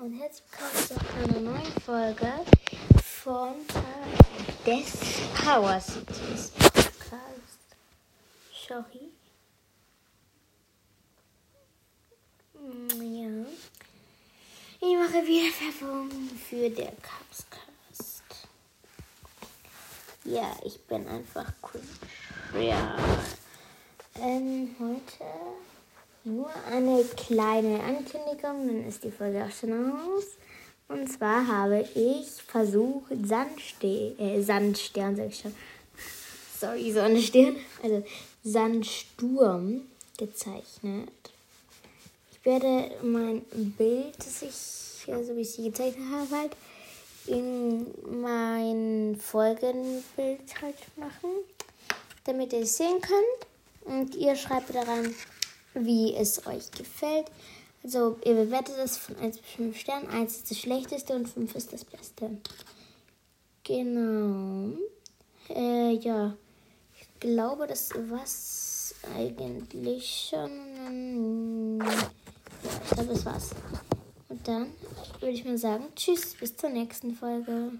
und herzlich willkommen zu einer neuen Folge von äh, des Power Cities Podcast. Sorry. Mm, Ja. Ich mache wieder Werbung für der Chaoscast. Ja, ich bin einfach cringe. Ja. Ähm, heute nur eine kleine Ankündigung, dann ist die Folge auch schon aus. Und zwar habe ich versucht, Sandste äh, Sandstern, sag ich schon. Sorry, Sonnenstern. Also Sandsturm gezeichnet. Ich werde mein Bild, das ich, so wie ich sie gezeichnet habe, halt in mein Folgenbild halt machen, damit ihr es sehen könnt. Und ihr schreibt daran, wie es euch gefällt. Also ihr bewertet es von 1 bis 5 Sternen. 1 ist das schlechteste und 5 ist das beste. Genau. Äh, ja. Ich glaube, das war's eigentlich schon. Ja, ich glaube, das war's. Und dann würde ich mal sagen, tschüss, bis zur nächsten Folge.